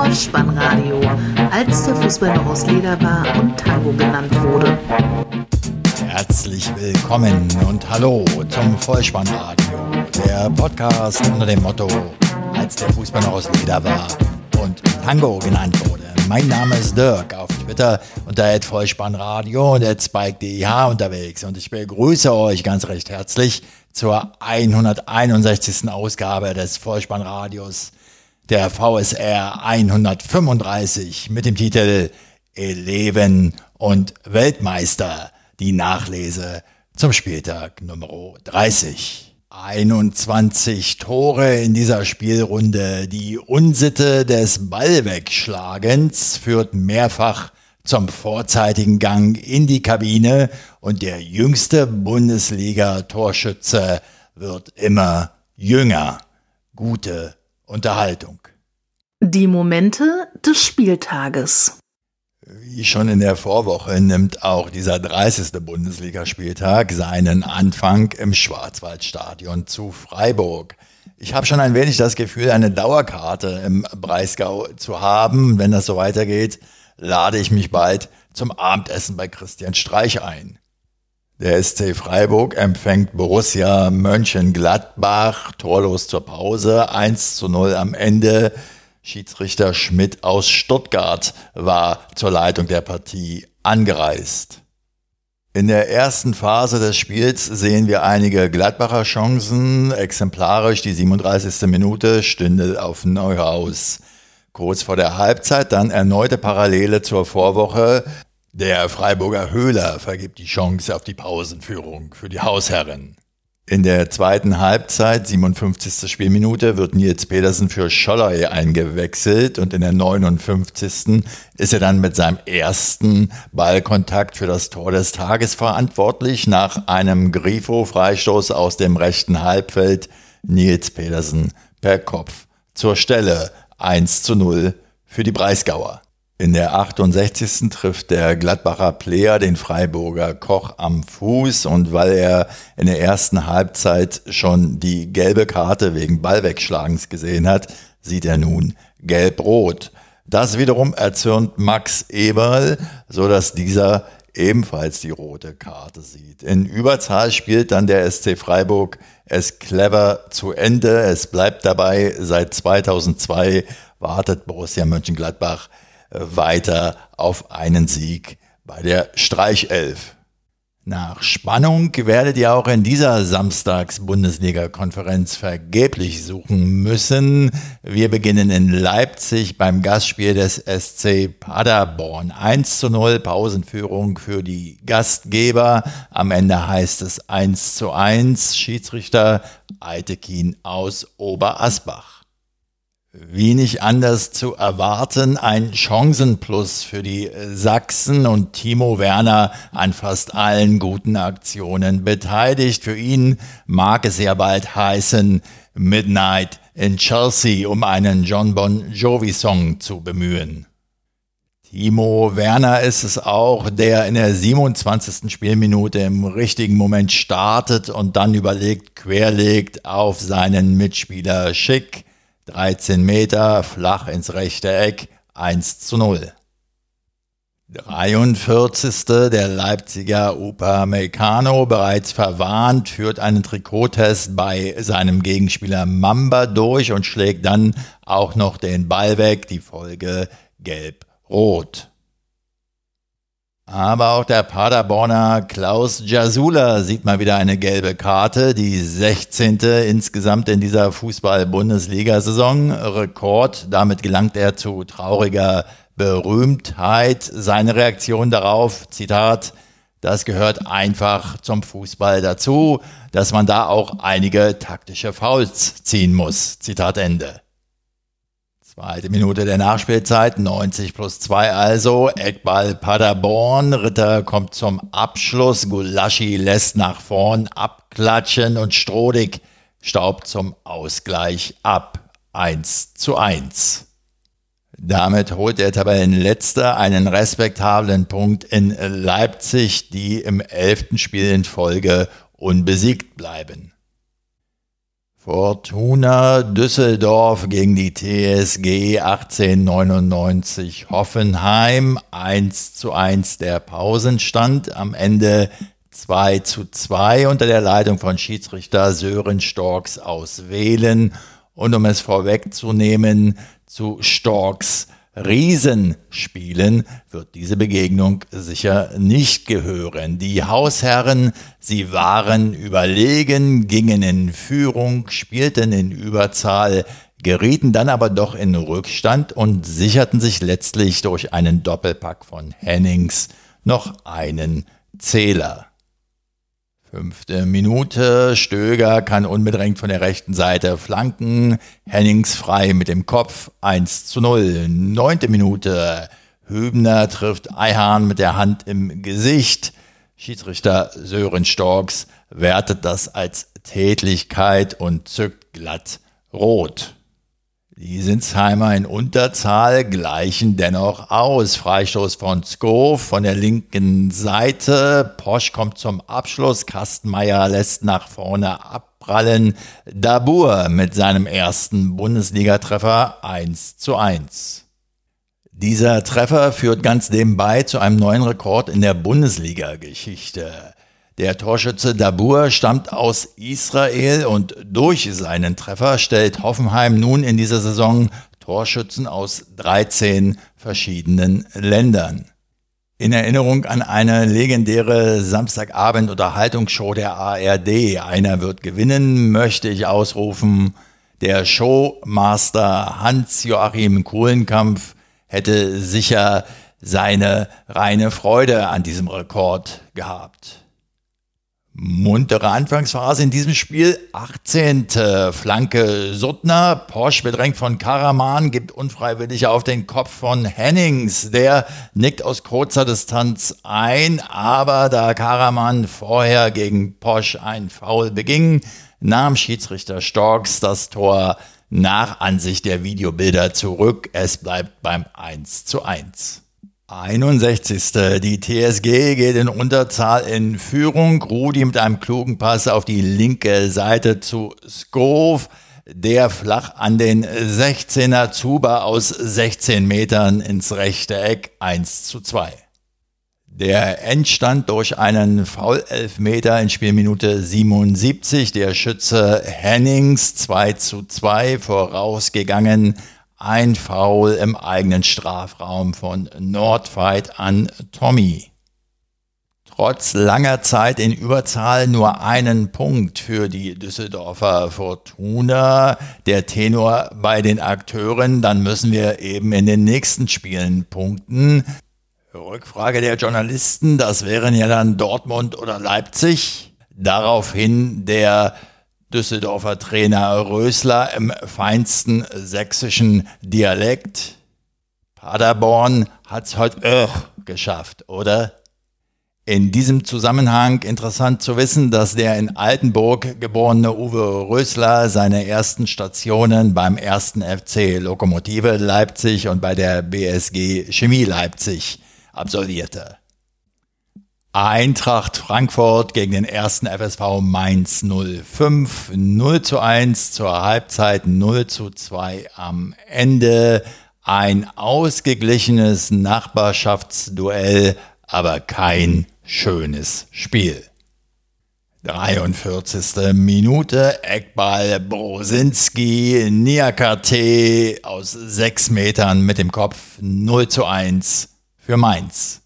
Vollspannradio, als der Fußball noch aus Leder war und Tango genannt wurde. Herzlich willkommen und hallo zum Vollspannradio, der Podcast unter dem Motto, als der Fußball noch aus Leder war und Tango genannt wurde. Mein Name ist Dirk, auf Twitter unter Vollspannradio und Spike.dh unterwegs und ich begrüße euch ganz recht herzlich zur 161. Ausgabe des Vollspannradios der VSR 135 mit dem Titel Eleven und Weltmeister, die Nachlese zum Spieltag Nummer 30. 21 Tore in dieser Spielrunde. Die Unsitte des Ballwegschlagens führt mehrfach zum vorzeitigen Gang in die Kabine und der jüngste Bundesliga-Torschütze wird immer jünger. Gute Unterhaltung. Die Momente des Spieltages. Wie schon in der Vorwoche nimmt auch dieser 30. Bundesligaspieltag seinen Anfang im Schwarzwaldstadion zu Freiburg. Ich habe schon ein wenig das Gefühl, eine Dauerkarte im Breisgau zu haben. Wenn das so weitergeht, lade ich mich bald zum Abendessen bei Christian Streich ein. Der SC Freiburg empfängt Borussia Mönchengladbach torlos zur Pause 1 zu 0 am Ende. Schiedsrichter Schmidt aus Stuttgart war zur Leitung der Partie angereist. In der ersten Phase des Spiels sehen wir einige Gladbacher Chancen. Exemplarisch die 37. Minute stünde auf Neuhaus. Kurz vor der Halbzeit dann erneute Parallele zur Vorwoche. Der Freiburger Höhler vergibt die Chance auf die Pausenführung für die Hausherren. In der zweiten Halbzeit, 57. Spielminute, wird Nils Pedersen für Scholley eingewechselt und in der 59. ist er dann mit seinem ersten Ballkontakt für das Tor des Tages verantwortlich. Nach einem Grifo-Freistoß aus dem rechten Halbfeld Nils Pedersen per Kopf zur Stelle 1 zu 0 für die Breisgauer. In der 68. trifft der Gladbacher Player den Freiburger Koch am Fuß und weil er in der ersten Halbzeit schon die gelbe Karte wegen Ballwegschlagens gesehen hat, sieht er nun gelb-rot. Das wiederum erzürnt Max Eberl, so dass dieser ebenfalls die rote Karte sieht. In Überzahl spielt dann der SC Freiburg es clever zu Ende. Es bleibt dabei, seit 2002 wartet Borussia Mönchengladbach weiter auf einen Sieg bei der Streichelf. Nach Spannung werdet ihr auch in dieser Samstags-Bundesliga-Konferenz vergeblich suchen müssen. Wir beginnen in Leipzig beim Gastspiel des SC Paderborn. 1 zu 0 Pausenführung für die Gastgeber. Am Ende heißt es 1 zu 1. Schiedsrichter Eitekin aus Oberasbach. Wie nicht anders zu erwarten, ein Chancenplus für die Sachsen und Timo Werner an fast allen guten Aktionen beteiligt. Für ihn mag es ja bald heißen Midnight in Chelsea, um einen John Bon Jovi Song zu bemühen. Timo Werner ist es auch, der in der 27. Spielminute im richtigen Moment startet und dann überlegt, querlegt auf seinen Mitspieler Schick 13 Meter, flach ins rechte Eck, 1 zu 0. 43. Der Leipziger Upamecano, bereits verwarnt, führt einen Trikottest bei seinem Gegenspieler Mamba durch und schlägt dann auch noch den Ball weg. Die Folge gelb-rot. Aber auch der Paderborner Klaus Jasula sieht mal wieder eine gelbe Karte, die 16. insgesamt in dieser Fußball-Bundesliga-Saison. Rekord, damit gelangt er zu trauriger Berühmtheit. Seine Reaktion darauf, Zitat, das gehört einfach zum Fußball dazu, dass man da auch einige taktische Fouls ziehen muss. Zitat Ende. Zweite Minute der Nachspielzeit, 90 plus 2 also. Eckball Paderborn. Ritter kommt zum Abschluss. Gulaschi lässt nach vorn abklatschen und Strodig staubt zum Ausgleich ab. 1 zu 1. Damit holt der Tabellenletzte einen respektablen Punkt in Leipzig, die im elften Spiel in Folge unbesiegt bleiben. Fortuna Düsseldorf gegen die TSG 1899 Hoffenheim 1 zu 1 der Pausenstand. Am Ende 2 zu 2 unter der Leitung von Schiedsrichter Sören Storks aus Wählen. Und um es vorwegzunehmen, zu Storks Riesenspielen wird diese Begegnung sicher nicht gehören. Die Hausherren, sie waren überlegen, gingen in Führung, spielten in Überzahl, gerieten dann aber doch in Rückstand und sicherten sich letztlich durch einen Doppelpack von Hennings noch einen Zähler. Fünfte Minute, Stöger kann unbedrängt von der rechten Seite flanken, Hennings frei mit dem Kopf, 1 zu 0. Neunte Minute, Hübner trifft Eihahn mit der Hand im Gesicht. Schiedsrichter Sören Storks wertet das als Tätlichkeit und zückt glatt rot. Die Sinsheimer in Unterzahl gleichen dennoch aus. Freistoß von Skov von der linken Seite. Posch kommt zum Abschluss. Kastenmeier lässt nach vorne abprallen. Dabur mit seinem ersten Bundesligatreffer 1 zu 1. Dieser Treffer führt ganz nebenbei zu einem neuen Rekord in der Bundesliga-Geschichte. Der Torschütze Dabur stammt aus Israel und durch seinen Treffer stellt Hoffenheim nun in dieser Saison Torschützen aus 13 verschiedenen Ländern. In Erinnerung an eine legendäre Samstagabend-Unterhaltungsshow der ARD, einer wird gewinnen, möchte ich ausrufen, der Showmaster Hans-Joachim Kohlenkampf hätte sicher seine reine Freude an diesem Rekord gehabt. Muntere Anfangsphase in diesem Spiel. 18. Flanke Suttner. Porsche bedrängt von Karaman, gibt unfreiwillig auf den Kopf von Hennings. Der nickt aus kurzer Distanz ein, aber da Karaman vorher gegen Porsche ein Foul beging, nahm Schiedsrichter Storks das Tor nach Ansicht der Videobilder zurück. Es bleibt beim 1 zu 1. 61. Die TSG geht in Unterzahl in Führung. Rudi mit einem klugen Pass auf die linke Seite zu Skov. Der flach an den 16er Zuba aus 16 Metern ins rechte Eck 1 zu 2. Der Endstand durch einen Foul-Elfmeter in Spielminute 77. Der Schütze Hennings 2 zu 2 vorausgegangen ein Foul im eigenen Strafraum von Nordfight an Tommy. Trotz langer Zeit in Überzahl nur einen Punkt für die Düsseldorfer Fortuna. Der Tenor bei den Akteuren, dann müssen wir eben in den nächsten Spielen punkten. Rückfrage der Journalisten, das wären ja dann Dortmund oder Leipzig. Daraufhin der Düsseldorfer Trainer Rösler im feinsten sächsischen Dialekt. Paderborn hat's heute auch geschafft, oder? In diesem Zusammenhang interessant zu wissen, dass der in Altenburg geborene Uwe Rösler seine ersten Stationen beim ersten FC Lokomotive Leipzig und bei der BSG Chemie Leipzig absolvierte. Eintracht Frankfurt gegen den ersten FSV Mainz 05. 0 zu 1 zur Halbzeit, 0 zu 2 am Ende. Ein ausgeglichenes Nachbarschaftsduell, aber kein schönes Spiel. 43. Minute, Eckball Brosinski, Niakate aus 6 Metern mit dem Kopf 0 zu 1 für Mainz.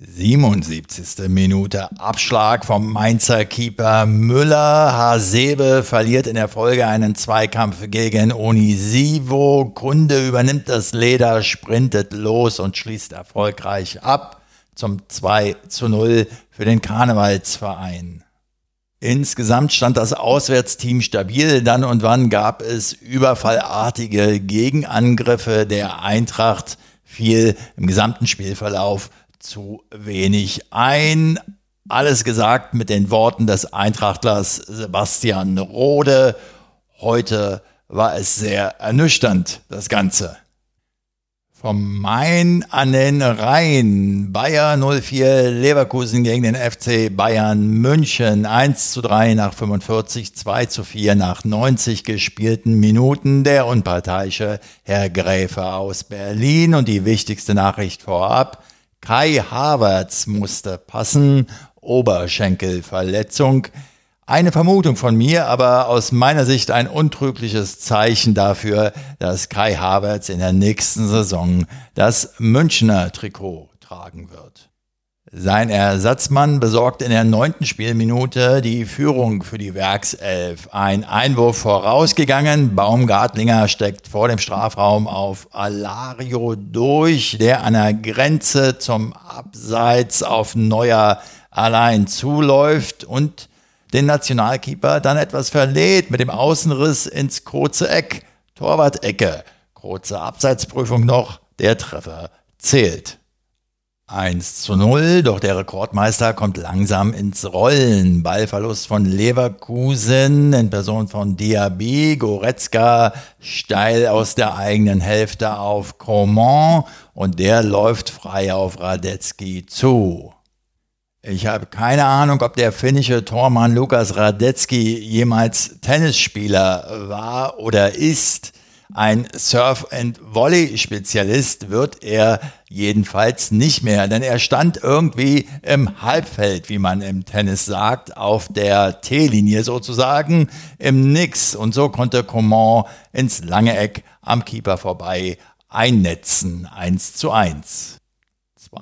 77. Minute Abschlag vom Mainzer Keeper Müller. Hasebe verliert in der Folge einen Zweikampf gegen Onisivo. Kunde übernimmt das Leder, sprintet los und schließt erfolgreich ab zum 2 zu 0 für den Karnevalsverein. Insgesamt stand das Auswärtsteam stabil. Dann und wann gab es überfallartige Gegenangriffe der Eintracht. Fiel im gesamten Spielverlauf zu wenig ein. Alles gesagt mit den Worten des Eintrachtlers Sebastian Rode. Heute war es sehr ernüchternd, das Ganze. Vom Main an den Rhein. Bayer 04 Leverkusen gegen den FC Bayern München. 1 zu 3 nach 45, 2 zu 4 nach 90 gespielten Minuten. Der unparteiische Herr Gräfe aus Berlin. Und die wichtigste Nachricht vorab. Kai Havertz musste passen. Oberschenkelverletzung. Eine Vermutung von mir, aber aus meiner Sicht ein untrügliches Zeichen dafür, dass Kai Havertz in der nächsten Saison das Münchner Trikot tragen wird. Sein Ersatzmann besorgt in der neunten Spielminute die Führung für die Werkself. Ein Einwurf vorausgegangen. Baumgartlinger steckt vor dem Strafraum auf Alario durch, der an der Grenze zum Abseits auf Neuer allein zuläuft und den Nationalkeeper dann etwas verlädt mit dem Außenriss ins kurze Eck. Torwart-Ecke. Kurze Abseitsprüfung noch. Der Treffer zählt. 1 zu 0, doch der Rekordmeister kommt langsam ins Rollen. Ballverlust von Leverkusen in Person von Diaby, Goretzka steil aus der eigenen Hälfte auf Coman und der läuft frei auf Radetzky zu. Ich habe keine Ahnung, ob der finnische Tormann Lukas Radetzky jemals Tennisspieler war oder ist. Ein Surf-and-Volley-Spezialist wird er jedenfalls nicht mehr, denn er stand irgendwie im Halbfeld, wie man im Tennis sagt, auf der T-Linie sozusagen, im Nix. Und so konnte Coman ins lange Eck am Keeper vorbei einnetzen, 1 zu 1.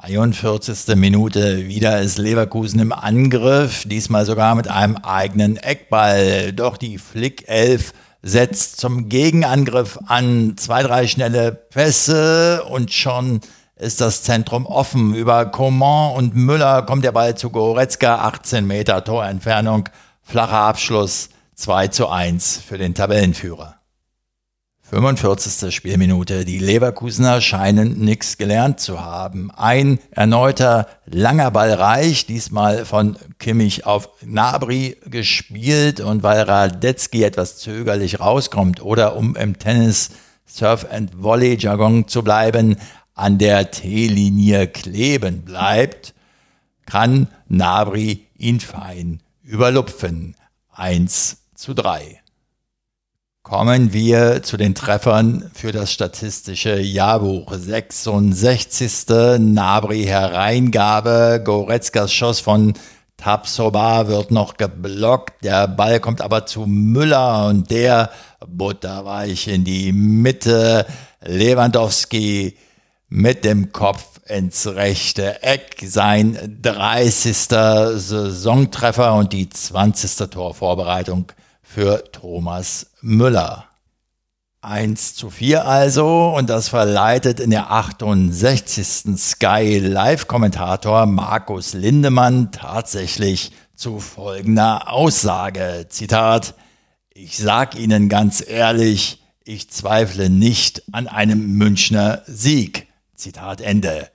42. Minute, wieder ist Leverkusen im Angriff, diesmal sogar mit einem eigenen Eckball. Doch die Flick 11 setzt zum Gegenangriff an, zwei, drei schnelle Pässe und schon ist das Zentrum offen. Über Coman und Müller kommt der Ball zu Goretzka, 18 Meter Torentfernung, flacher Abschluss, 2 zu 1 für den Tabellenführer. 45. Spielminute. Die Leverkusener scheinen nichts gelernt zu haben. Ein erneuter langer Ball reicht, diesmal von Kimmich auf Nabri gespielt und weil Radetzky etwas zögerlich rauskommt oder um im Tennis Surf and Volley Jargon zu bleiben, an der T-Linie kleben bleibt, kann Nabri ihn fein überlupfen. 1 zu 3. Kommen wir zu den Treffern für das statistische Jahrbuch. 66. Nabri Hereingabe. Goretzkas Schuss von Tapsoba wird noch geblockt. Der Ball kommt aber zu Müller und der butterweich in die Mitte. Lewandowski mit dem Kopf ins rechte Eck. Sein 30. Saisontreffer und die 20. Torvorbereitung für Thomas Müller. 1 zu 4 also und das verleitet in der 68. Sky Live-Kommentator Markus Lindemann tatsächlich zu folgender Aussage. Zitat, ich sag Ihnen ganz ehrlich, ich zweifle nicht an einem Münchner Sieg. Zitat Ende.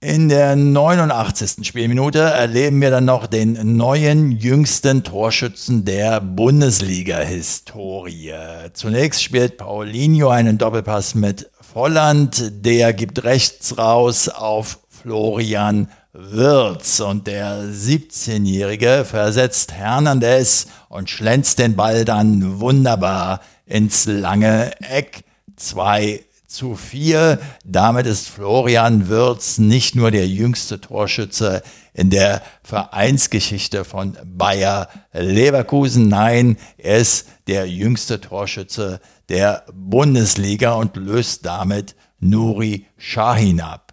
In der 89. Spielminute erleben wir dann noch den neuen jüngsten Torschützen der Bundesliga-Historie. Zunächst spielt Paulinho einen Doppelpass mit Volland, der gibt rechts raus auf Florian Wirz und der 17-Jährige versetzt Hernandez und schlänzt den Ball dann wunderbar ins lange Eck. Zwei zu 4. Damit ist Florian Würz nicht nur der jüngste Torschütze in der Vereinsgeschichte von Bayer Leverkusen. Nein, er ist der jüngste Torschütze der Bundesliga und löst damit Nuri Shahin ab.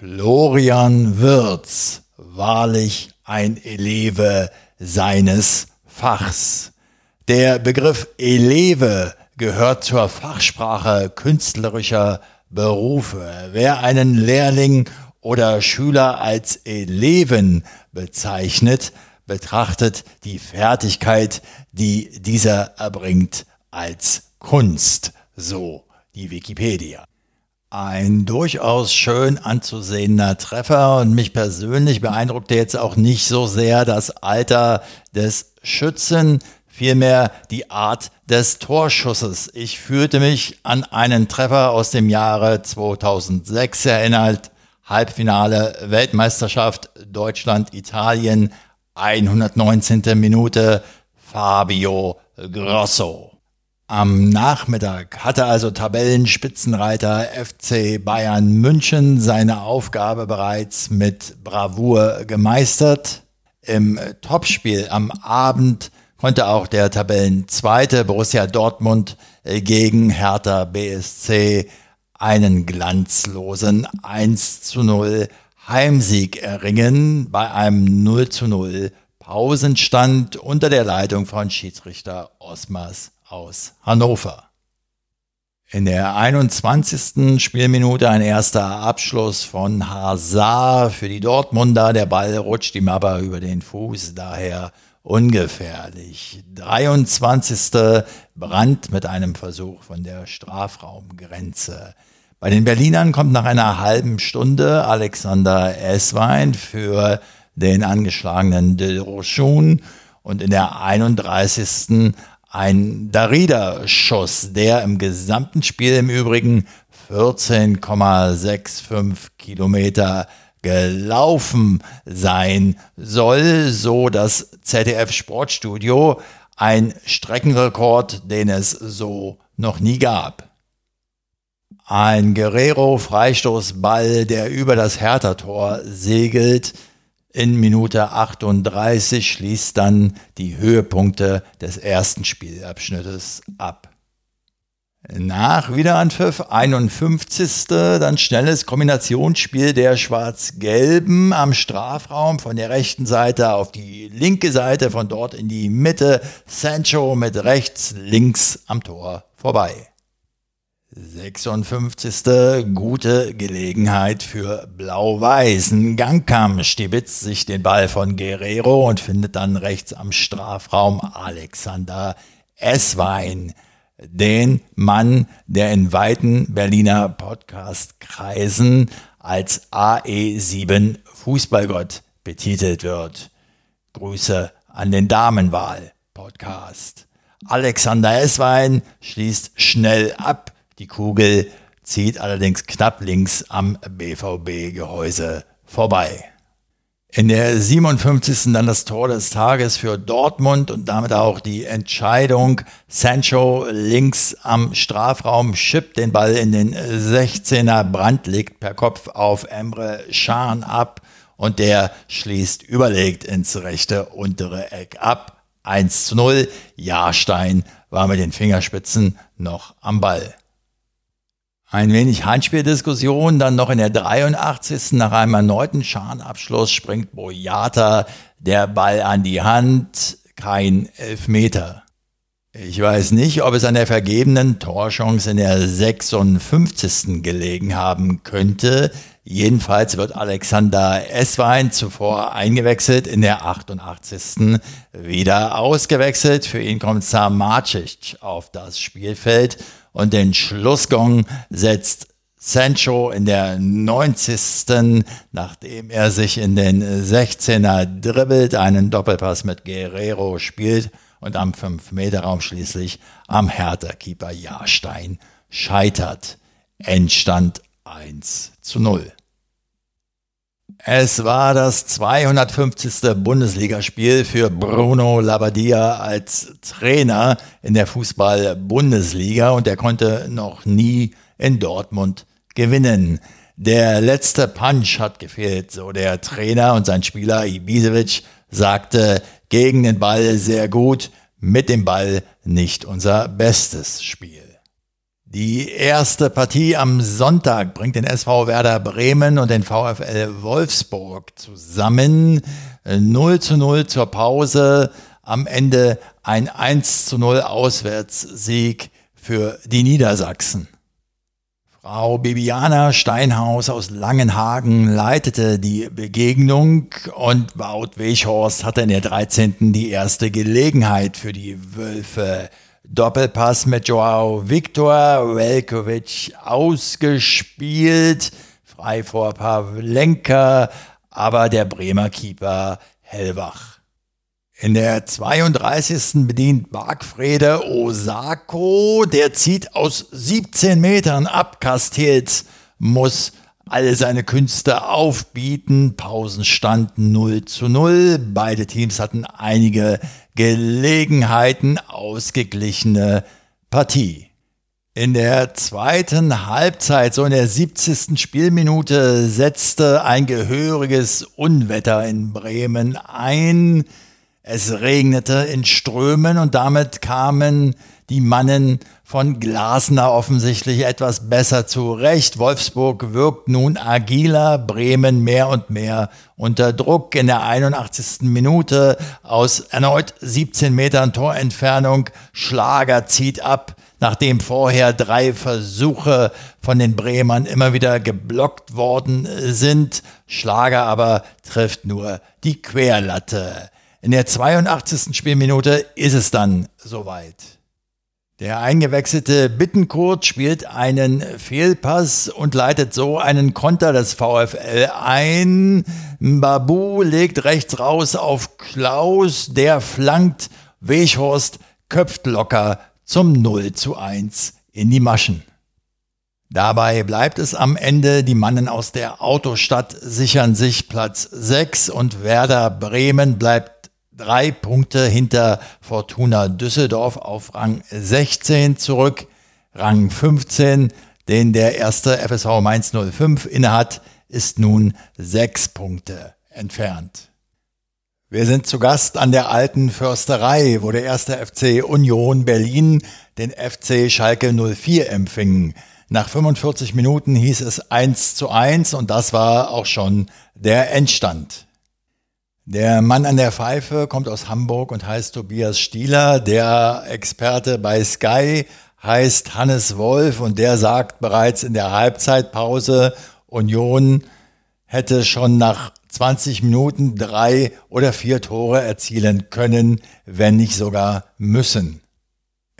Florian Würz, wahrlich ein Eleve seines Fachs. Der Begriff Eleve gehört zur Fachsprache künstlerischer Berufe. Wer einen Lehrling oder Schüler als Eleven bezeichnet, betrachtet die Fertigkeit, die dieser erbringt, als Kunst, so die Wikipedia. Ein durchaus schön anzusehender Treffer und mich persönlich beeindruckte jetzt auch nicht so sehr das Alter des Schützen. Vielmehr die Art des Torschusses. Ich fühlte mich an einen Treffer aus dem Jahre 2006 erinnert. Halbfinale Weltmeisterschaft Deutschland, Italien, 119. Minute, Fabio Grosso. Am Nachmittag hatte also Tabellenspitzenreiter FC Bayern München seine Aufgabe bereits mit Bravour gemeistert. Im Topspiel am Abend konnte auch der Tabellenzweite Borussia Dortmund gegen Hertha BSC einen glanzlosen 1 zu 0 Heimsieg erringen bei einem 0 zu 0 Pausenstand unter der Leitung von Schiedsrichter Osmars aus Hannover. In der 21. Spielminute ein erster Abschluss von Hazard für die Dortmunder. Der Ball rutscht ihm aber über den Fuß, daher ungefährlich. 23. Brand mit einem Versuch von der Strafraumgrenze. Bei den Berlinern kommt nach einer halben Stunde Alexander Eswein für den angeschlagenen De Rochun und in der 31. ein Darida-Schuss, der im gesamten Spiel im Übrigen 14,65 Kilometer gelaufen sein soll, so das ZDF Sportstudio, ein Streckenrekord, den es so noch nie gab. Ein Guerrero-Freistoßball, der über das Hertha-Tor segelt. In Minute 38 schließt dann die Höhepunkte des ersten Spielabschnittes ab. Nach Wiederanpfiff 51. dann schnelles Kombinationsspiel der Schwarz-Gelben am Strafraum von der rechten Seite auf die linke Seite, von dort in die Mitte. Sancho mit rechts, links am Tor vorbei. 56. gute Gelegenheit für Blau-Weißen. Gangkam stibitzt sich den Ball von Guerrero und findet dann rechts am Strafraum Alexander Esswein, den Mann, der in weiten Berliner Podcast-Kreisen als AE7 Fußballgott betitelt wird. Grüße an den Damenwahl-Podcast. Alexander Esswein schließt schnell ab die Kugel zieht allerdings knapp links am BVB-Gehäuse vorbei. In der 57. dann das Tor des Tages für Dortmund und damit auch die Entscheidung. Sancho links am Strafraum schippt den Ball in den 16er. Brand legt per Kopf auf Emre Schahn ab und der schließt überlegt ins rechte untere Eck ab. 1 zu 0. Jahrstein war mit den Fingerspitzen noch am Ball. Ein wenig Handspieldiskussion, dann noch in der 83. nach einem erneuten Scharnabschluss springt Boyata der Ball an die Hand, kein Elfmeter. Ich weiß nicht, ob es an der vergebenen Torchance in der 56. gelegen haben könnte. Jedenfalls wird Alexander Esswein zuvor eingewechselt, in der 88. wieder ausgewechselt. Für ihn kommt Samacic auf das Spielfeld und den Schlussgong setzt Sancho in der 90. nachdem er sich in den 16er dribbelt, einen Doppelpass mit Guerrero spielt und am 5-Meter-Raum schließlich am Hertha-Keeper Jahrstein scheitert. Endstand 1 zu 0. Es war das 250. Bundesligaspiel für Bruno Labbadia als Trainer in der Fußball-Bundesliga und er konnte noch nie in Dortmund gewinnen. Der letzte Punch hat gefehlt, so der Trainer und sein Spieler Ibisevic sagte gegen den Ball sehr gut, mit dem Ball nicht unser bestes Spiel. Die erste Partie am Sonntag bringt den SV Werder Bremen und den VfL Wolfsburg zusammen. 0 zu 0 zur Pause. Am Ende ein 1 zu 0 Auswärtssieg für die Niedersachsen. Frau Bibiana Steinhaus aus Langenhagen leitete die Begegnung und Wout Weghorst hatte in der 13. die erste Gelegenheit für die Wölfe Doppelpass mit Joao Viktor, Velkovic ausgespielt, frei vor Pavlenka, aber der Bremer Keeper hellwach. In der 32. bedient Bargfrede Osako, der zieht aus 17 Metern ab. Castells muss alle seine Künste aufbieten. Pausenstand 0 zu 0. Beide Teams hatten einige Gelegenheiten. Ausgeglichene Partie. In der zweiten Halbzeit, so in der 70. Spielminute, setzte ein gehöriges Unwetter in Bremen ein. Es regnete in Strömen und damit kamen die Mannen von Glasner offensichtlich etwas besser zurecht. Wolfsburg wirkt nun agiler, Bremen mehr und mehr unter Druck. In der 81. Minute aus erneut 17 Metern Torentfernung. Schlager zieht ab, nachdem vorher drei Versuche von den Bremern immer wieder geblockt worden sind. Schlager aber trifft nur die Querlatte. In der 82. Spielminute ist es dann soweit. Der eingewechselte Bittenkurt spielt einen Fehlpass und leitet so einen Konter des VfL ein. Babu legt rechts raus auf Klaus, der flankt. Weghorst köpft locker zum 0 zu 1 in die Maschen. Dabei bleibt es am Ende. Die Mannen aus der Autostadt sichern sich Platz 6 und Werder Bremen bleibt drei Punkte hinter Fortuna Düsseldorf auf Rang 16 zurück. Rang 15, den der erste FSV Mainz 05 innehat, ist nun sechs Punkte entfernt. Wir sind zu Gast an der alten Försterei, wo der erste FC Union Berlin den FC Schalke 04 empfing. Nach 45 Minuten hieß es 1 zu 1 und das war auch schon der Endstand. Der Mann an der Pfeife kommt aus Hamburg und heißt Tobias Stieler. Der Experte bei Sky heißt Hannes Wolf und der sagt bereits in der Halbzeitpause, Union hätte schon nach 20 Minuten drei oder vier Tore erzielen können, wenn nicht sogar müssen.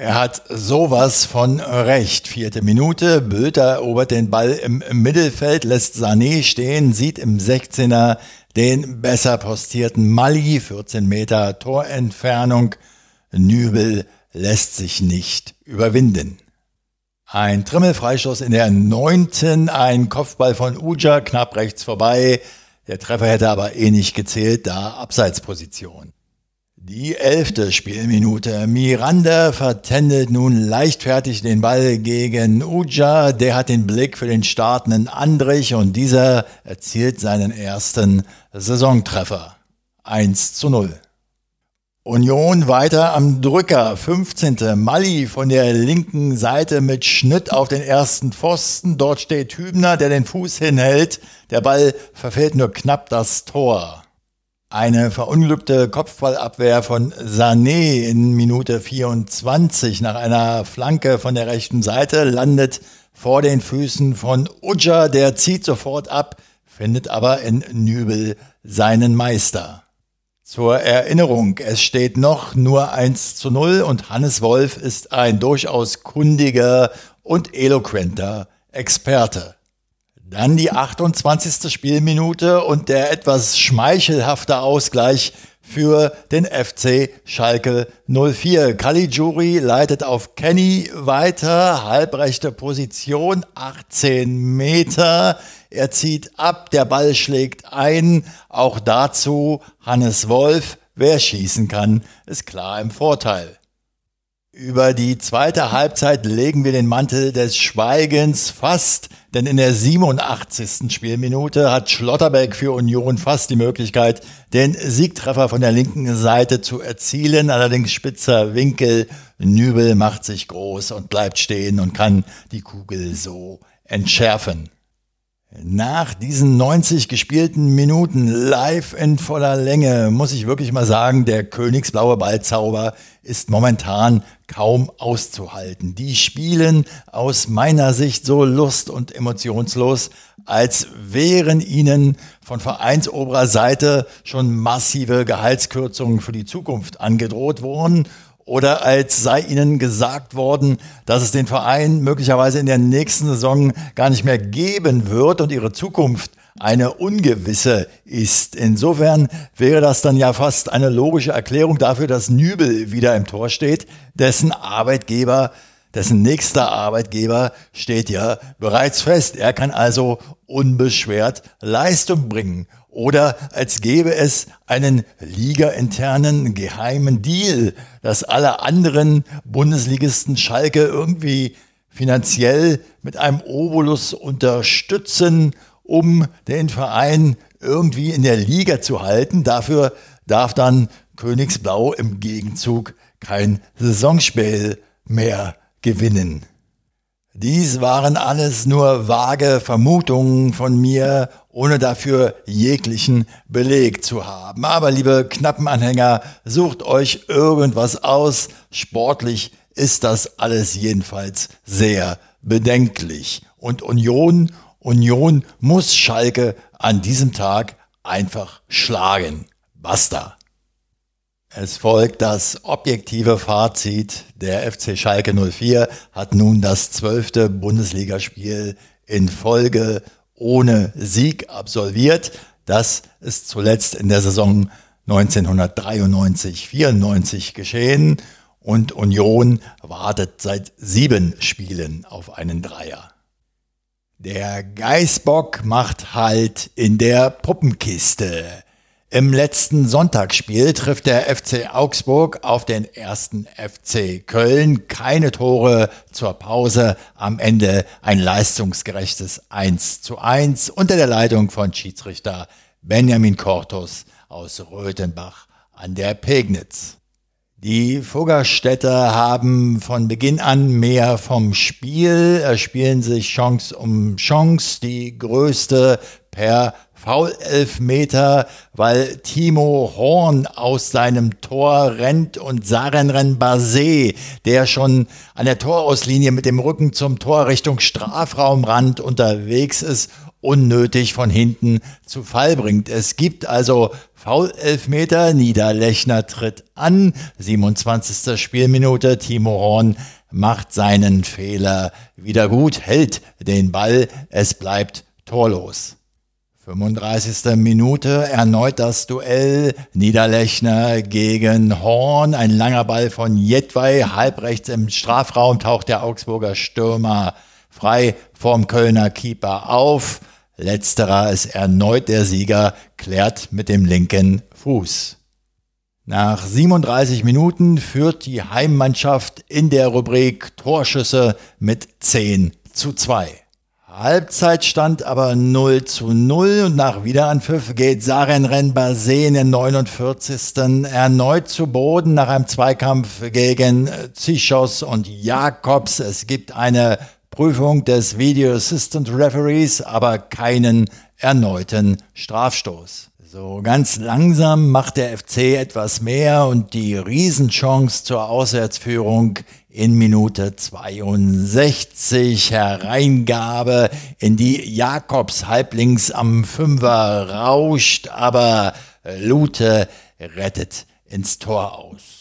Er hat sowas von recht. Vierte Minute, Bülter erobert den Ball im Mittelfeld, lässt Sané stehen, sieht im 16er den besser postierten Mali, 14 Meter Torentfernung. Nübel lässt sich nicht überwinden. Ein Trimmelfreistoß in der neunten, ein Kopfball von Uja knapp rechts vorbei. Der Treffer hätte aber eh nicht gezählt, da Abseitsposition. Die elfte Spielminute. Miranda vertändelt nun leichtfertig den Ball gegen Uja. Der hat den Blick für den startenden Andrich und dieser erzielt seinen ersten Saisontreffer. 1 zu 0. Union weiter am Drücker. 15. Mali von der linken Seite mit Schnitt auf den ersten Pfosten. Dort steht Hübner, der den Fuß hinhält. Der Ball verfällt nur knapp das Tor. Eine verunglückte Kopfballabwehr von Sané in Minute 24 nach einer Flanke von der rechten Seite landet vor den Füßen von Uja, der zieht sofort ab, findet aber in Nübel seinen Meister. Zur Erinnerung, es steht noch nur 1 zu 0 und Hannes Wolf ist ein durchaus kundiger und eloquenter Experte. Dann die 28. Spielminute und der etwas schmeichelhafte Ausgleich für den FC Schalke 04. Caligiuri leitet auf Kenny weiter, halbrechte Position, 18 Meter. Er zieht ab, der Ball schlägt ein. Auch dazu Hannes Wolf. Wer schießen kann, ist klar im Vorteil. Über die zweite Halbzeit legen wir den Mantel des Schweigens fast, denn in der 87. Spielminute hat Schlotterbeck für Union fast die Möglichkeit, den Siegtreffer von der linken Seite zu erzielen. Allerdings spitzer Winkel. Nübel macht sich groß und bleibt stehen und kann die Kugel so entschärfen. Nach diesen 90 gespielten Minuten live in voller Länge muss ich wirklich mal sagen, der königsblaue Ballzauber ist momentan kaum auszuhalten. Die spielen aus meiner Sicht so lust- und emotionslos, als wären ihnen von vereinsoberer Seite schon massive Gehaltskürzungen für die Zukunft angedroht worden oder als sei ihnen gesagt worden, dass es den Verein möglicherweise in der nächsten Saison gar nicht mehr geben wird und ihre Zukunft eine ungewisse ist. Insofern wäre das dann ja fast eine logische Erklärung dafür, dass Nübel wieder im Tor steht, dessen Arbeitgeber dessen nächster Arbeitgeber steht ja bereits fest. Er kann also unbeschwert Leistung bringen. Oder als gäbe es einen ligainternen geheimen Deal, dass alle anderen Bundesligisten Schalke irgendwie finanziell mit einem Obolus unterstützen, um den Verein irgendwie in der Liga zu halten. Dafür darf dann Königsblau im Gegenzug kein Saisonspiel mehr gewinnen. Dies waren alles nur vage Vermutungen von mir, ohne dafür jeglichen Beleg zu haben. Aber liebe Knappenanhänger, sucht euch irgendwas aus. Sportlich ist das alles jedenfalls sehr bedenklich. Und Union, Union muss Schalke an diesem Tag einfach schlagen. Basta. Es folgt das objektive Fazit. Der FC Schalke 04 hat nun das zwölfte Bundesligaspiel in Folge ohne Sieg absolviert. Das ist zuletzt in der Saison 1993-94 geschehen und Union wartet seit sieben Spielen auf einen Dreier. Der Geißbock macht Halt in der Puppenkiste. Im letzten Sonntagsspiel trifft der FC Augsburg auf den ersten FC Köln. Keine Tore zur Pause. Am Ende ein leistungsgerechtes 1 zu 1 unter der Leitung von Schiedsrichter Benjamin Kortus aus Röthenbach an der Pegnitz. Die Fuggerstädter haben von Beginn an mehr vom Spiel, erspielen sich Chance um Chance, die größte per Foul-Elfmeter, weil Timo Horn aus seinem Tor rennt und Sarenren Basé, der schon an der Torauslinie mit dem Rücken zum Tor Richtung Strafraumrand unterwegs ist, unnötig von hinten zu Fall bringt. Es gibt also Foul-Elfmeter, Niederlechner tritt an, 27. Spielminute, Timo Horn macht seinen Fehler wieder gut, hält den Ball, es bleibt torlos. 35. Minute erneut das Duell Niederlechner gegen Horn. Ein langer Ball von Jedwai. Halbrechts im Strafraum taucht der Augsburger Stürmer frei vorm Kölner Keeper auf. Letzterer ist erneut der Sieger, klärt mit dem linken Fuß. Nach 37 Minuten führt die Heimmannschaft in der Rubrik Torschüsse mit 10 zu 2. Halbzeitstand aber 0 zu 0 und nach Wiederanpfiff geht Saren Basé in den 49. erneut zu Boden nach einem Zweikampf gegen Zichos und Jakobs. Es gibt eine Prüfung des Video Assistant Referees, aber keinen erneuten Strafstoß. So ganz langsam macht der FC etwas mehr und die Riesenchance zur Auswärtsführung in Minute 62 Hereingabe in die Jakobs halblings am Fünfer rauscht, aber Lute rettet ins Tor aus.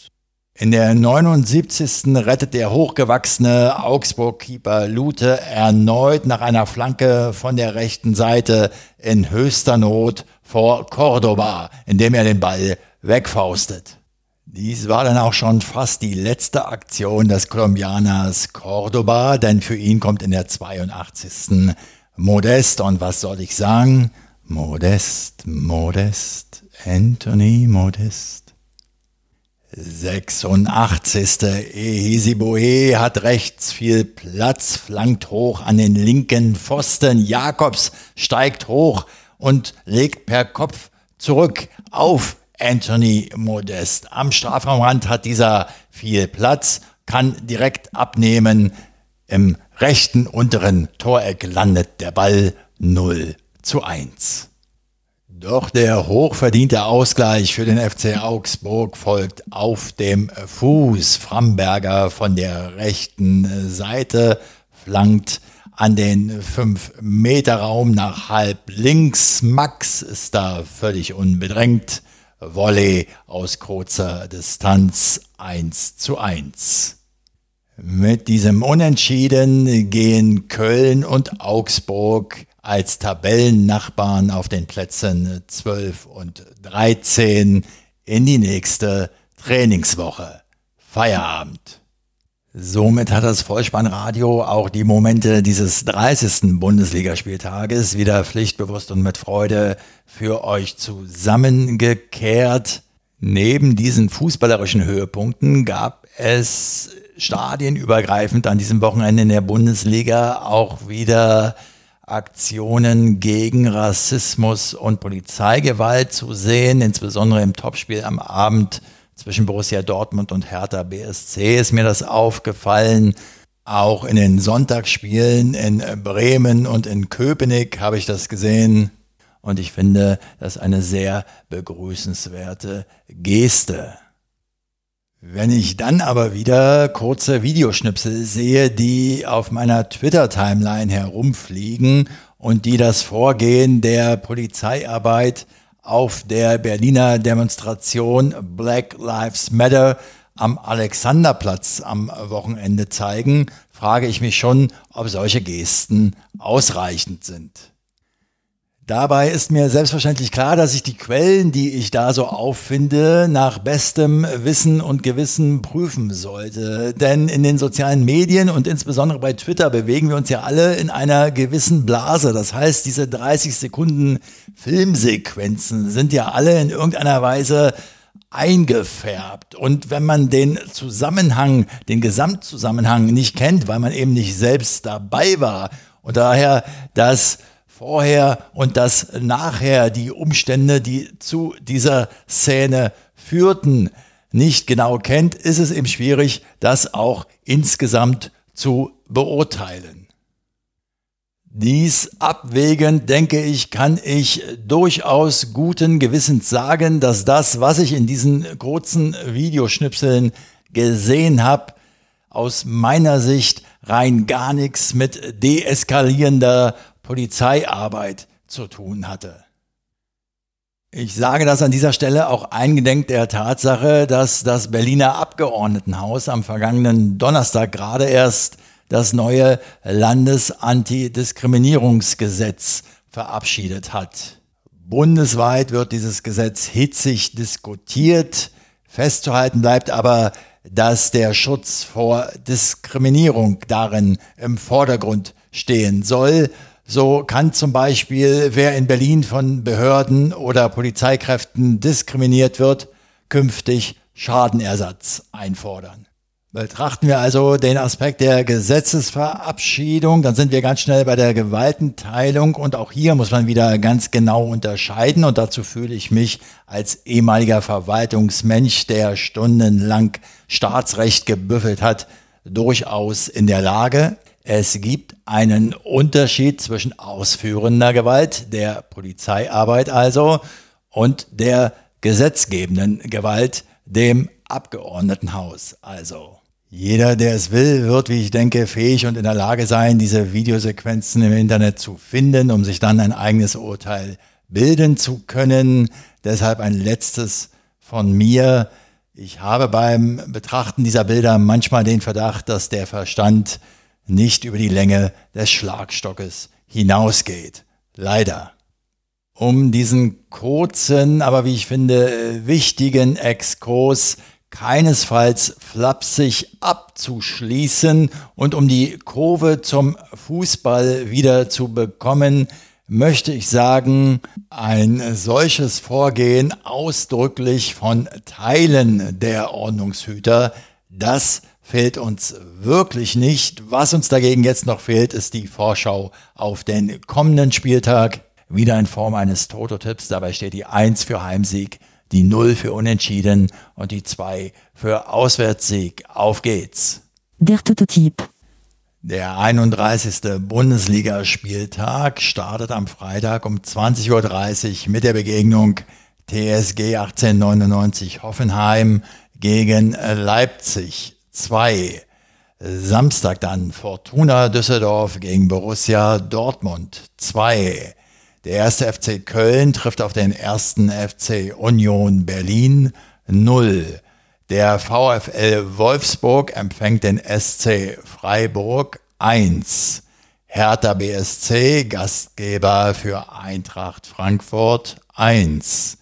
In der 79. rettet der hochgewachsene Augsburg-Keeper Lute erneut nach einer Flanke von der rechten Seite in höchster Not vor Cordoba, indem er den Ball wegfaustet. Dies war dann auch schon fast die letzte Aktion des Kolumbianers Cordoba, denn für ihn kommt in der 82. Modest. Und was soll ich sagen? Modest, Modest, Anthony Modest. 86. Ehesiboe hat rechts viel Platz, flankt hoch an den linken Pfosten. Jakobs steigt hoch und legt per Kopf zurück auf Anthony Modest. Am Strafraumrand hat dieser viel Platz, kann direkt abnehmen. Im rechten unteren Toreck landet der Ball 0 zu 1. Doch der hochverdiente Ausgleich für den FC Augsburg folgt auf dem Fuß. Framberger von der rechten Seite flankt an den 5-Meter-Raum nach halb links. Max ist da völlig unbedrängt. Volley aus kurzer Distanz 1 zu 1. Mit diesem Unentschieden gehen Köln und Augsburg als Tabellennachbarn auf den Plätzen 12 und 13 in die nächste Trainingswoche. Feierabend. Somit hat das Vollspannradio auch die Momente dieses 30. Bundesligaspieltages wieder pflichtbewusst und mit Freude für euch zusammengekehrt. Neben diesen fußballerischen Höhepunkten gab es stadienübergreifend an diesem Wochenende in der Bundesliga auch wieder Aktionen gegen Rassismus und Polizeigewalt zu sehen, insbesondere im Topspiel am Abend zwischen Borussia Dortmund und Hertha BSC ist mir das aufgefallen. Auch in den Sonntagsspielen in Bremen und in Köpenick habe ich das gesehen. Und ich finde das eine sehr begrüßenswerte Geste. Wenn ich dann aber wieder kurze Videoschnipsel sehe, die auf meiner Twitter-Timeline herumfliegen und die das Vorgehen der Polizeiarbeit auf der Berliner Demonstration Black Lives Matter am Alexanderplatz am Wochenende zeigen, frage ich mich schon, ob solche Gesten ausreichend sind. Dabei ist mir selbstverständlich klar, dass ich die Quellen, die ich da so auffinde, nach bestem Wissen und Gewissen prüfen sollte. Denn in den sozialen Medien und insbesondere bei Twitter bewegen wir uns ja alle in einer gewissen Blase. Das heißt, diese 30 Sekunden Filmsequenzen sind ja alle in irgendeiner Weise eingefärbt. Und wenn man den Zusammenhang, den Gesamtzusammenhang nicht kennt, weil man eben nicht selbst dabei war und daher das vorher und das nachher, die Umstände, die zu dieser Szene führten, nicht genau kennt, ist es eben schwierig, das auch insgesamt zu beurteilen. Dies abwägend, denke ich, kann ich durchaus guten Gewissens sagen, dass das, was ich in diesen kurzen Videoschnipseln gesehen habe, aus meiner Sicht rein gar nichts mit deeskalierender Polizeiarbeit zu tun hatte. Ich sage das an dieser Stelle auch eingedenk der Tatsache, dass das Berliner Abgeordnetenhaus am vergangenen Donnerstag gerade erst das neue Landesantidiskriminierungsgesetz verabschiedet hat. Bundesweit wird dieses Gesetz hitzig diskutiert. Festzuhalten bleibt aber, dass der Schutz vor Diskriminierung darin im Vordergrund stehen soll so kann zum Beispiel, wer in Berlin von Behörden oder Polizeikräften diskriminiert wird, künftig Schadenersatz einfordern. Betrachten wir also den Aspekt der Gesetzesverabschiedung, dann sind wir ganz schnell bei der Gewaltenteilung und auch hier muss man wieder ganz genau unterscheiden und dazu fühle ich mich als ehemaliger Verwaltungsmensch, der stundenlang Staatsrecht gebüffelt hat, durchaus in der Lage, es gibt einen Unterschied zwischen ausführender Gewalt, der Polizeiarbeit also, und der gesetzgebenden Gewalt, dem Abgeordnetenhaus also. Jeder, der es will, wird, wie ich denke, fähig und in der Lage sein, diese Videosequenzen im Internet zu finden, um sich dann ein eigenes Urteil bilden zu können. Deshalb ein letztes von mir. Ich habe beim Betrachten dieser Bilder manchmal den Verdacht, dass der Verstand nicht über die Länge des Schlagstockes hinausgeht. Leider. Um diesen kurzen, aber wie ich finde, wichtigen Exkurs keinesfalls flapsig abzuschließen und um die Kurve zum Fußball wieder zu bekommen, möchte ich sagen, ein solches Vorgehen ausdrücklich von Teilen der Ordnungshüter, das fehlt uns wirklich nicht. Was uns dagegen jetzt noch fehlt, ist die Vorschau auf den kommenden Spieltag. Wieder in Form eines Toto-Tipps. Dabei steht die 1 für Heimsieg, die 0 für Unentschieden und die 2 für Auswärtssieg. Auf geht's. Der Toto-Tipp. Der 31. Bundesligaspieltag startet am Freitag um 20.30 Uhr mit der Begegnung TSG 1899 Hoffenheim gegen Leipzig. 2. Samstag dann Fortuna Düsseldorf gegen Borussia Dortmund 2. Der erste FC Köln trifft auf den ersten FC Union Berlin 0. Der VfL Wolfsburg empfängt den SC Freiburg 1. Hertha BSC, Gastgeber für Eintracht Frankfurt 1.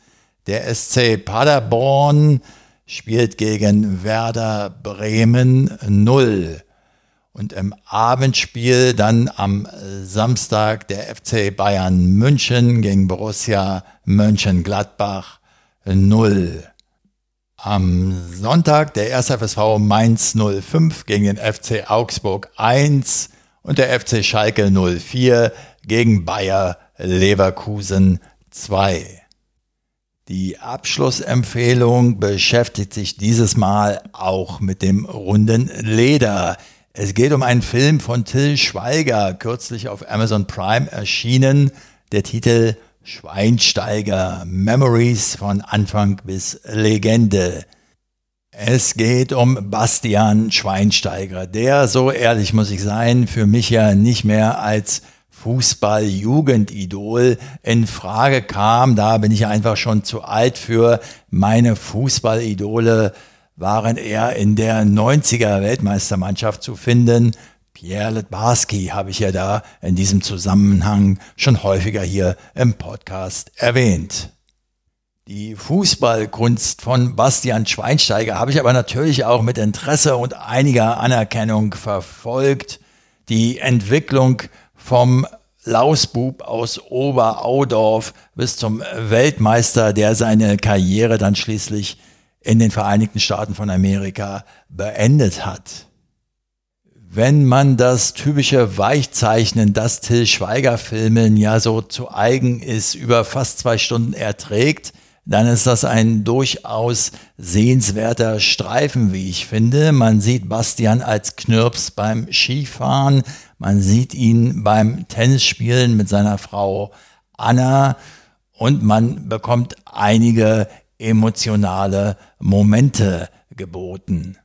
Der SC Paderborn spielt gegen Werder Bremen 0. Und im Abendspiel dann am Samstag der FC Bayern München gegen Borussia Mönchengladbach 0. Am Sonntag der 1. FSV Mainz 05 gegen den FC Augsburg 1 und der FC Schalke 04 gegen Bayer Leverkusen 2. Die Abschlussempfehlung beschäftigt sich dieses Mal auch mit dem runden Leder. Es geht um einen Film von Till Schweiger, kürzlich auf Amazon Prime erschienen. Der Titel Schweinsteiger Memories von Anfang bis Legende. Es geht um Bastian Schweinsteiger, der, so ehrlich muss ich sein, für mich ja nicht mehr als Fußball-Jugendidol in Frage kam. Da bin ich einfach schon zu alt für. Meine Fußballidole waren eher in der 90er Weltmeistermannschaft zu finden. Pierre Letbarski habe ich ja da in diesem Zusammenhang schon häufiger hier im Podcast erwähnt. Die Fußballkunst von Bastian Schweinsteiger habe ich aber natürlich auch mit Interesse und einiger Anerkennung verfolgt. Die Entwicklung vom Lausbub aus Oberaudorf bis zum Weltmeister, der seine Karriere dann schließlich in den Vereinigten Staaten von Amerika beendet hat. Wenn man das typische Weichzeichnen, das Till Schweiger-Filmen ja so zu eigen ist, über fast zwei Stunden erträgt, dann ist das ein durchaus sehenswerter Streifen, wie ich finde. Man sieht Bastian als Knirps beim Skifahren, man sieht ihn beim Tennisspielen mit seiner Frau Anna und man bekommt einige emotionale Momente geboten.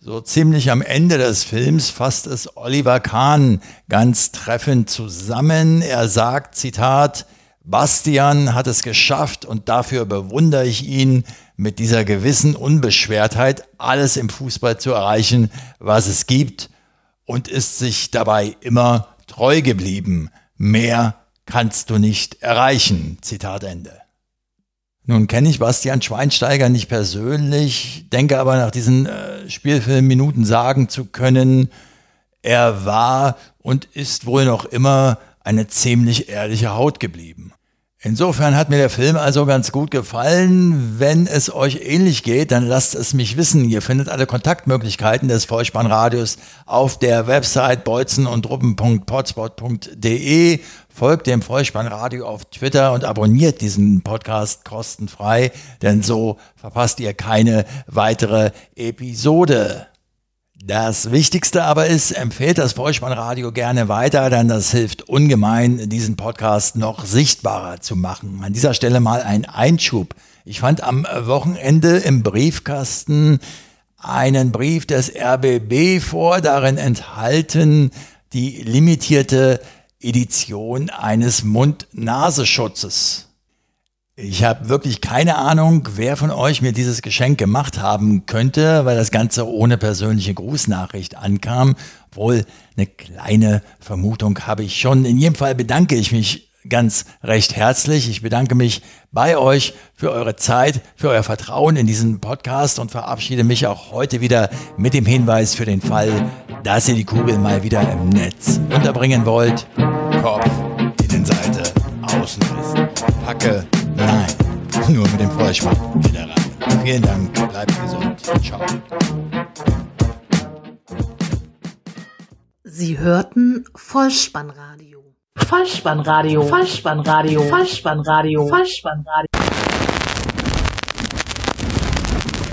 So ziemlich am Ende des Films fasst es Oliver Kahn ganz treffend zusammen. Er sagt, Zitat, Bastian hat es geschafft und dafür bewundere ich ihn, mit dieser gewissen Unbeschwertheit alles im Fußball zu erreichen, was es gibt und ist sich dabei immer treu geblieben. Mehr kannst du nicht erreichen. Zitat Ende. Nun kenne ich Bastian Schweinsteiger nicht persönlich, denke aber nach diesen äh, Spielfilmminuten sagen zu können, er war und ist wohl noch immer eine ziemlich ehrliche Haut geblieben. Insofern hat mir der Film also ganz gut gefallen. Wenn es euch ähnlich geht, dann lasst es mich wissen. Ihr findet alle Kontaktmöglichkeiten des Vollspannradios auf der Website bolzenundruppen.potspot.de. Folgt dem Vollspannradio auf Twitter und abonniert diesen Podcast kostenfrei, denn so verpasst ihr keine weitere Episode. Das Wichtigste aber ist, empfehlt das Vollspannradio gerne weiter, denn das hilft ungemein, diesen Podcast noch sichtbarer zu machen. An dieser Stelle mal ein Einschub. Ich fand am Wochenende im Briefkasten einen Brief des RBB vor, darin enthalten die limitierte Edition eines Mund-Nasenschutzes. Ich habe wirklich keine Ahnung, wer von euch mir dieses Geschenk gemacht haben könnte, weil das Ganze ohne persönliche Grußnachricht ankam. Wohl eine kleine Vermutung habe ich schon. In jedem Fall bedanke ich mich ganz recht herzlich. Ich bedanke mich bei euch für eure Zeit, für euer Vertrauen in diesen Podcast und verabschiede mich auch heute wieder mit dem Hinweis für den Fall, dass ihr die Kugel mal wieder im Netz unterbringen wollt. Kopf, Innenseite, Außenriss, Hacke, Nein, nur mit dem Vollspann wieder rein. Vielen Dank, bleibt gesund. Ciao. Sie hörten Vollspannradio. Vollspannradio. Vollspannradio. Vollspannradio. Vollspannradio.